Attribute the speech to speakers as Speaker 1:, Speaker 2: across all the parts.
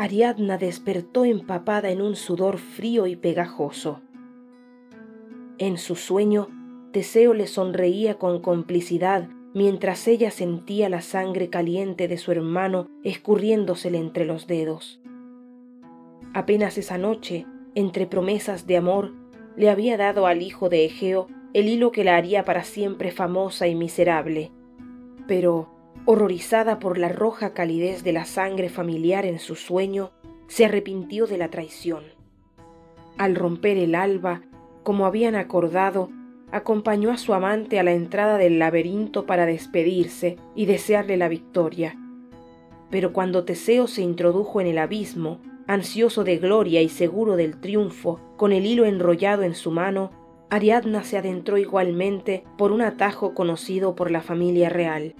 Speaker 1: Ariadna despertó empapada en un sudor frío y pegajoso. En su sueño, Teseo le sonreía con complicidad mientras ella sentía la sangre caliente de su hermano escurriéndosele entre los dedos. Apenas esa noche, entre promesas de amor, le había dado al hijo de Egeo el hilo que la haría para siempre famosa y miserable. Pero, horrorizada por la roja calidez de la sangre familiar en su sueño, se arrepintió de la traición. Al romper el alba, como habían acordado, acompañó a su amante a la entrada del laberinto para despedirse y desearle la victoria. Pero cuando Teseo se introdujo en el abismo, ansioso de gloria y seguro del triunfo, con el hilo enrollado en su mano, Ariadna se adentró igualmente por un atajo conocido por la familia real.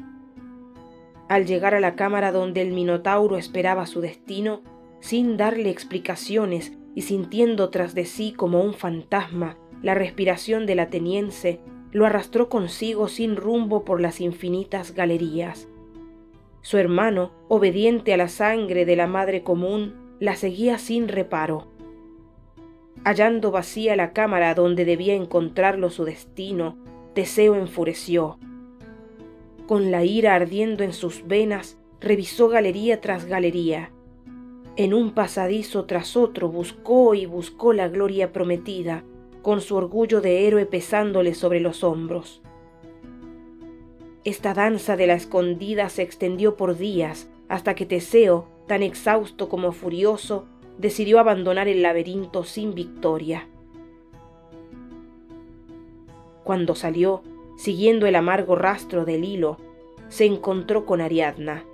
Speaker 1: Al llegar a la cámara donde el Minotauro esperaba su destino, sin darle explicaciones y sintiendo tras de sí como un fantasma la respiración del ateniense, lo arrastró consigo sin rumbo por las infinitas galerías. Su hermano, obediente a la sangre de la madre común, la seguía sin reparo. Hallando vacía la cámara donde debía encontrarlo su destino, Teseo enfureció. Con la ira ardiendo en sus venas, revisó galería tras galería. En un pasadizo tras otro buscó y buscó la gloria prometida, con su orgullo de héroe pesándole sobre los hombros. Esta danza de la escondida se extendió por días hasta que Teseo, tan exhausto como furioso, decidió abandonar el laberinto sin victoria. Cuando salió, siguiendo el amargo rastro del hilo, se encontró con Ariadna.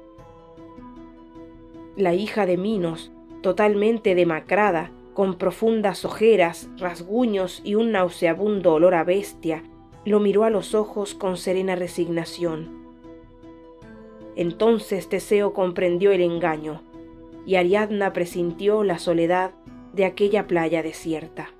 Speaker 1: La hija de Minos, totalmente demacrada, con profundas ojeras, rasguños y un nauseabundo olor a bestia, lo miró a los ojos con serena resignación. Entonces Teseo comprendió el engaño, y Ariadna presintió la soledad de aquella playa desierta.